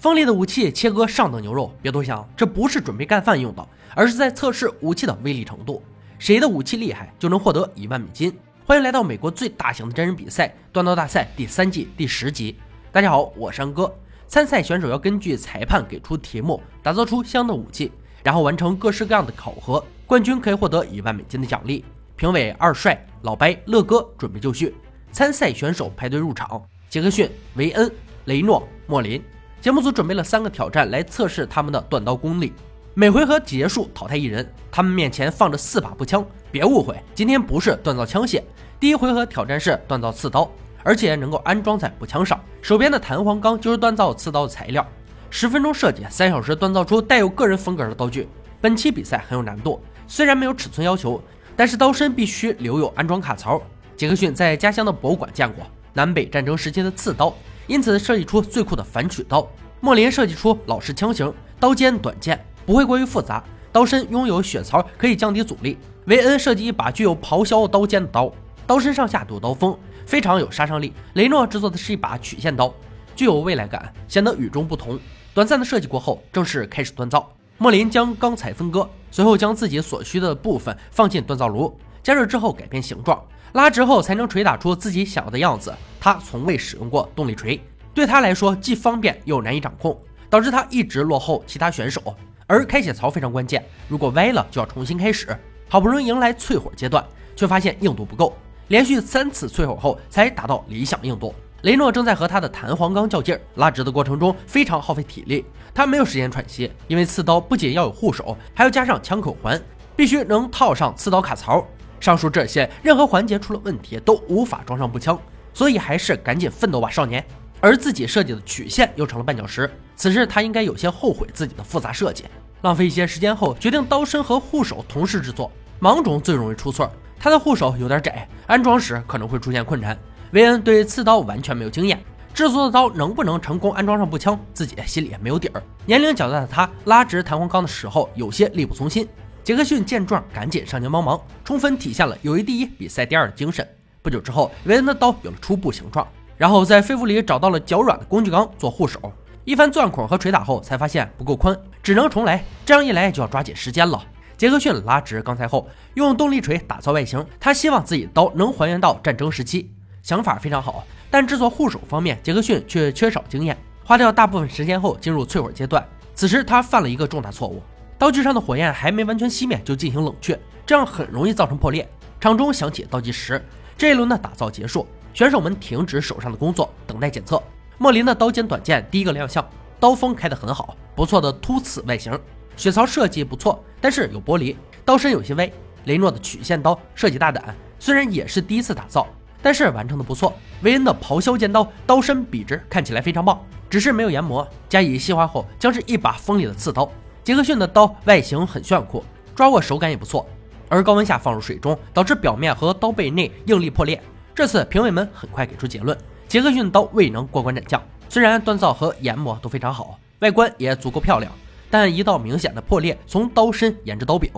锋利的武器切割上等牛肉，别多想，这不是准备干饭用的，而是在测试武器的威力程度。谁的武器厉害，就能获得一万美金。欢迎来到美国最大型的真人比赛——锻刀大赛第三季第十集。大家好，我是安哥。参赛选手要根据裁判给出题目，打造出相应的武器，然后完成各式各样的考核。冠军可以获得一万美金的奖励。评委二帅、老白、乐哥准备就绪。参赛选手排队入场：杰克逊、维恩、雷诺、莫林。节目组准备了三个挑战来测试他们的锻刀功力。每回合结束淘汰一人，他们面前放着四把步枪。别误会，今天不是锻造枪械。第一回合挑战是锻造刺刀，而且能够安装在步枪上。手边的弹簧钢就是锻造刺刀的材料。十分钟设计，三小时锻造出带有个人风格的刀具。本期比赛很有难度，虽然没有尺寸要求，但是刀身必须留有安装卡槽。杰克逊在家乡的博物馆见过南北战争时期的刺刀。因此设计出最酷的反曲刀。莫林设计出老式枪型，刀尖短剑，不会过于复杂。刀身拥有血槽，可以降低阻力。维恩设计一把具有咆哮刀尖的刀，刀身上下都有刀锋，非常有杀伤力。雷诺制作的是一把曲线刀，具有未来感，显得与众不同。短暂的设计过后，正式开始锻造。莫林将钢材分割，随后将自己所需的部分放进锻造炉，加热之后改变形状。拉直后才能锤打出自己想要的样子。他从未使用过动力锤，对他来说既方便又难以掌控，导致他一直落后其他选手。而开血槽非常关键，如果歪了就要重新开始。好不容易迎来淬火阶段，却发现硬度不够，连续三次淬火后才达到理想硬度。雷诺正在和他的弹簧钢较劲儿，拉直的过程中非常耗费体力，他没有时间喘息，因为刺刀不仅要有护手，还要加上枪口环，必须能套上刺刀卡槽。上述这些，任何环节出了问题都无法装上步枪，所以还是赶紧奋斗吧，少年。而自己设计的曲线又成了绊脚石，此时他应该有些后悔自己的复杂设计。浪费一些时间后，决定刀身和护手同时制作。盲种最容易出错，他的护手有点窄，安装时可能会出现困难。维恩对刺刀完全没有经验，制作的刀能不能成功安装上步枪，自己心里也没有底儿。年龄较大的他拉直弹簧钢的时候有些力不从心。杰克逊见状，赶紧上前帮忙，充分体现了友谊第一、比赛第二的精神。不久之后，维恩的刀有了初步形状，然后在废物里找到了较软的工具钢做护手。一番钻孔和锤打后，才发现不够宽，只能重来。这样一来就要抓紧时间了。杰克逊拉直钢材后，用动力锤打造外形。他希望自己的刀能还原到战争时期，想法非常好。但制作护手方面，杰克逊却缺少经验。花掉大部分时间后，进入淬火阶段。此时他犯了一个重大错误。刀具上的火焰还没完全熄灭就进行冷却，这样很容易造成破裂。场中响起倒计时，这一轮的打造结束，选手们停止手上的工作，等待检测。莫林的刀尖短剑第一个亮相，刀锋开得很好，不错的凸刺外形，血槽设计不错，但是有玻璃，刀身有些歪。雷诺的曲线刀设计大胆，虽然也是第一次打造，但是完成的不错。维恩的咆哮尖刀刀身笔直，看起来非常棒，只是没有研磨，加以细化后将是一把锋利的刺刀。杰克逊的刀外形很炫酷，抓握手感也不错，而高温下放入水中，导致表面和刀背内应力破裂。这次评委们很快给出结论：杰克逊刀未能过关斩将。虽然锻造和研磨都非常好，外观也足够漂亮，但一道明显的破裂从刀身沿着刀柄。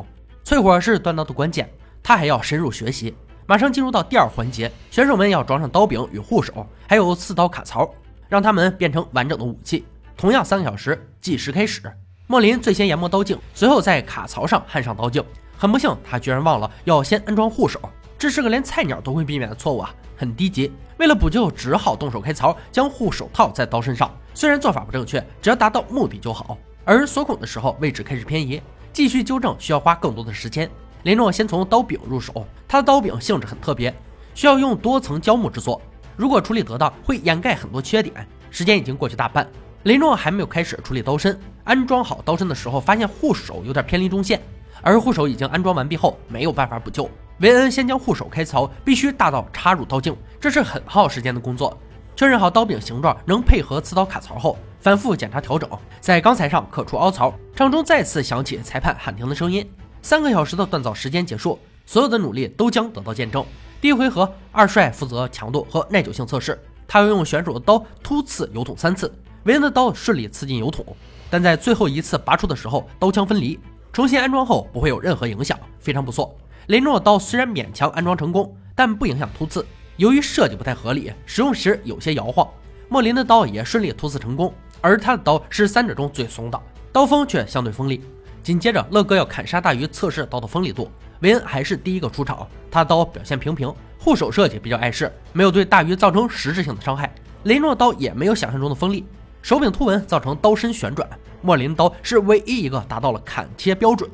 淬火是锻刀的关键，他还要深入学习。马上进入到第二环节，选手们要装上刀柄与护手，还有刺刀卡槽，让它们变成完整的武器。同样三个小时，计时开始。莫林最先研磨刀颈，随后在卡槽上焊上刀颈。很不幸，他居然忘了要先安装护手，这是个连菜鸟都会避免的错误啊，很低级。为了补救，只好动手开槽，将护手套在刀身上。虽然做法不正确，只要达到目的就好。而锁孔的时候，位置开始偏移，继续纠正需要花更多的时间。雷诺先从刀柄入手，他的刀柄性质很特别，需要用多层胶木制作，如果处理得当，会掩盖很多缺点。时间已经过去大半。雷诺还没有开始处理刀身，安装好刀身的时候，发现护手有点偏离中线，而护手已经安装完毕后，没有办法补救。维恩先将护手开槽，必须大刀插入刀颈，这是很耗时间的工作。确认好刀柄形状能配合刺刀卡槽后，反复检查调整，在钢材上刻出凹槽。场中再次响起裁判喊停的声音。三个小时的锻造时间结束，所有的努力都将得到见证。第一回合，二帅负责强度和耐久性测试，他要用选手的刀突刺油桶三次。维恩的刀顺利刺进油桶，但在最后一次拔出的时候，刀枪分离。重新安装后不会有任何影响，非常不错。雷诺的刀虽然勉强安装成功，但不影响突刺。由于设计不太合理，使用时有些摇晃。莫林的刀也顺利突刺成功。而他的刀是三者中最松的，刀锋却相对锋利。紧接着，乐哥要砍杀大鱼测试刀的锋利度，韦恩还是第一个出场，他的刀表现平平，护手设计比较碍事，没有对大鱼造成实质性的伤害。雷诺刀也没有想象中的锋利，手柄突纹造成刀身旋转。莫林刀是唯一一个达到了砍切标准，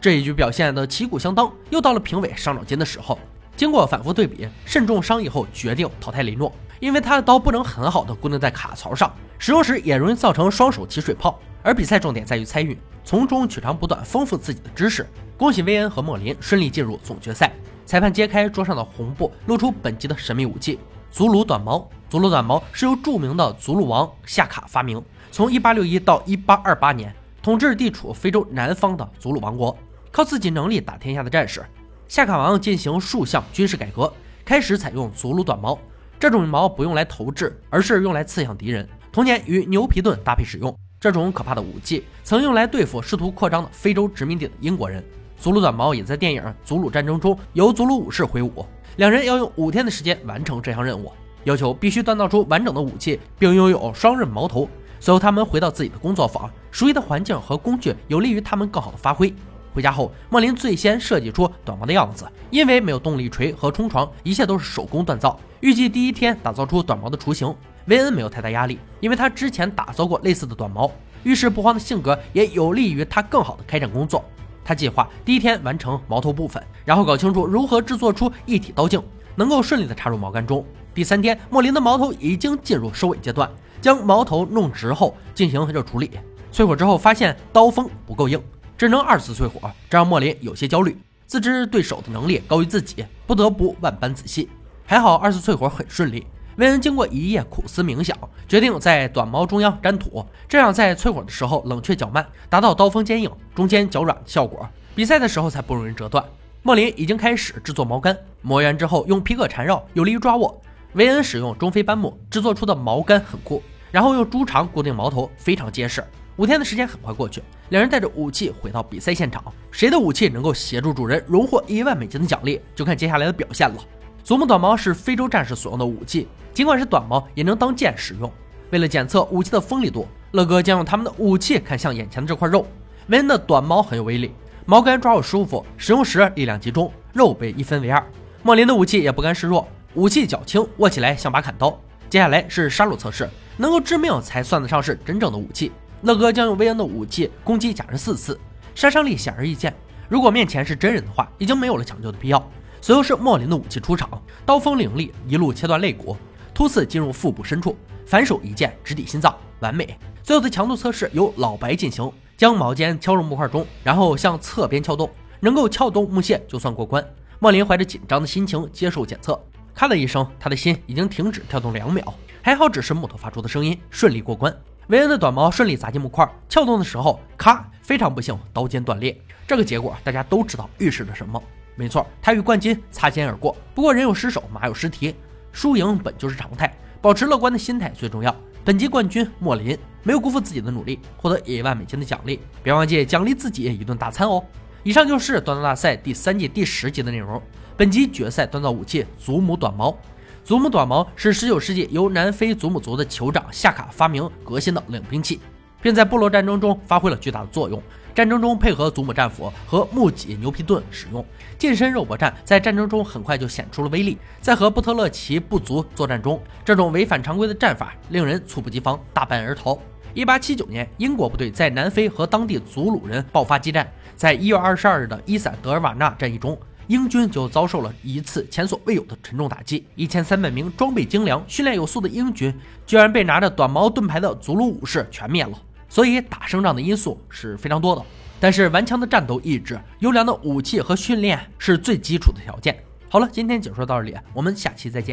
这一局表现的旗鼓相当。又到了评委伤脑筋的时候，经过反复对比，慎重商议后决定淘汰雷诺，因为他的刀不能很好的固定在卡槽上，使用时也容易造成双手起水泡。而比赛重点在于参与，从中取长补短，丰富自己的知识。恭喜威恩和莫林顺利进入总决赛。裁判揭开桌上的红布，露出本集的神秘武器——祖鲁短矛。祖鲁短矛是由著名的祖鲁王夏卡发明。从1861到1828年，统治地处非洲南方的祖鲁王国，靠自己能力打天下的战士夏卡王进行数项军事改革，开始采用祖鲁短矛。这种矛不用来投掷，而是用来刺向敌人。同年与牛皮盾搭配使用。这种可怕的武器曾用来对付试图扩张的非洲殖民地的英国人。祖鲁短矛也在电影《祖鲁战争》中由祖鲁武士挥舞。两人要用五天的时间完成这项任务，要求必须锻造出完整的武器，并拥有双刃矛头。随后，他们回到自己的工作坊，熟悉的环境和工具有利于他们更好的发挥。回家后，莫林最先设计出短矛的样子，因为没有动力锤和冲床，一切都是手工锻造。预计第一天打造出短矛的雏形。维恩没有太大压力，因为他之前打造过类似的短矛。遇事不慌的性格也有利于他更好的开展工作。他计划第一天完成矛头部分，然后搞清楚如何制作出一体刀茎，能够顺利的插入毛杆中。第三天，莫林的矛头已经进入收尾阶段。将矛头弄直后进行热处理，淬火之后发现刀锋不够硬，只能二次淬火，这让莫林有些焦虑。自知对手的能力高于自己，不得不万般仔细。还好二次淬火很顺利。韦恩经过一夜苦思冥想，决定在短矛中央粘土，这样在淬火的时候冷却较慢，达到刀锋坚硬、中间较软的效果。比赛的时候才不容易折断。莫林已经开始制作矛杆，磨圆之后用皮革缠绕，有利于抓握。韦恩使用中非斑木制作出的矛杆很酷。然后用猪肠固定矛头，非常结实。五天的时间很快过去，两人带着武器回到比赛现场。谁的武器能够协助主人荣获一万美金的奖励，就看接下来的表现了。祖母短矛是非洲战士所用的武器，尽管是短矛，也能当剑使用。为了检测武器的锋利度，乐哥将用他们的武器砍向眼前的这块肉。韦恩的短矛很有威力，毛杆抓握舒服，使用时力量集中，肉被一分为二。莫林的武器也不甘示弱，武器较轻，握起来像把砍刀。接下来是杀戮测试。能够致命才算得上是真正的武器。乐哥将用威恩的武器攻击假人四次，杀伤力显而易见。如果面前是真人的话，已经没有了抢救的必要。随后是莫林的武器出场，刀锋凌厉，一路切断肋骨，突刺进入腹部深处，反手一剑直抵心脏，完美。最后的强度测试由老白进行，将矛尖敲入木块中，然后向侧边撬动，能够撬动木屑就算过关。莫林怀着紧张的心情接受检测，咔的一声，他的心已经停止跳动两秒。还好，只是木头发出的声音，顺利过关。韦恩的短矛顺利砸进木块，撬动的时候，咔！非常不幸，刀尖断裂。这个结果大家都知道，预示着什么？没错，他与冠军擦肩而过。不过人有失手，马有失蹄，输赢本就是常态，保持乐观的心态最重要。本集冠军莫林没有辜负自己的努力，获得一万美金的奖励，别忘记奖励自己一顿大餐哦。以上就是锻造大赛第三季第十集的内容。本集决赛锻造武器：祖母短矛。祖母短矛是19世纪由南非祖母族的酋长夏卡发明革新的冷兵器，并在部落战争中发挥了巨大的作用。战争中配合祖母战斧和木戟牛皮盾使用，近身肉搏战在战争中很快就显出了威力。在和布特勒奇部族作战中，这种违反常规的战法令人猝不及防，大败而逃。1879年，英国部队在南非和当地祖鲁人爆发激战，在1月22日的伊散德尔瓦纳战役中。英军就遭受了一次前所未有的沉重打击，一千三百名装备精良、训练有素的英军，居然被拿着短矛盾牌的祖鲁武士全灭了。所以打胜仗的因素是非常多的，但是顽强的战斗意志、优良的武器和训练是最基础的条件。好了，今天解说到这里，我们下期再见。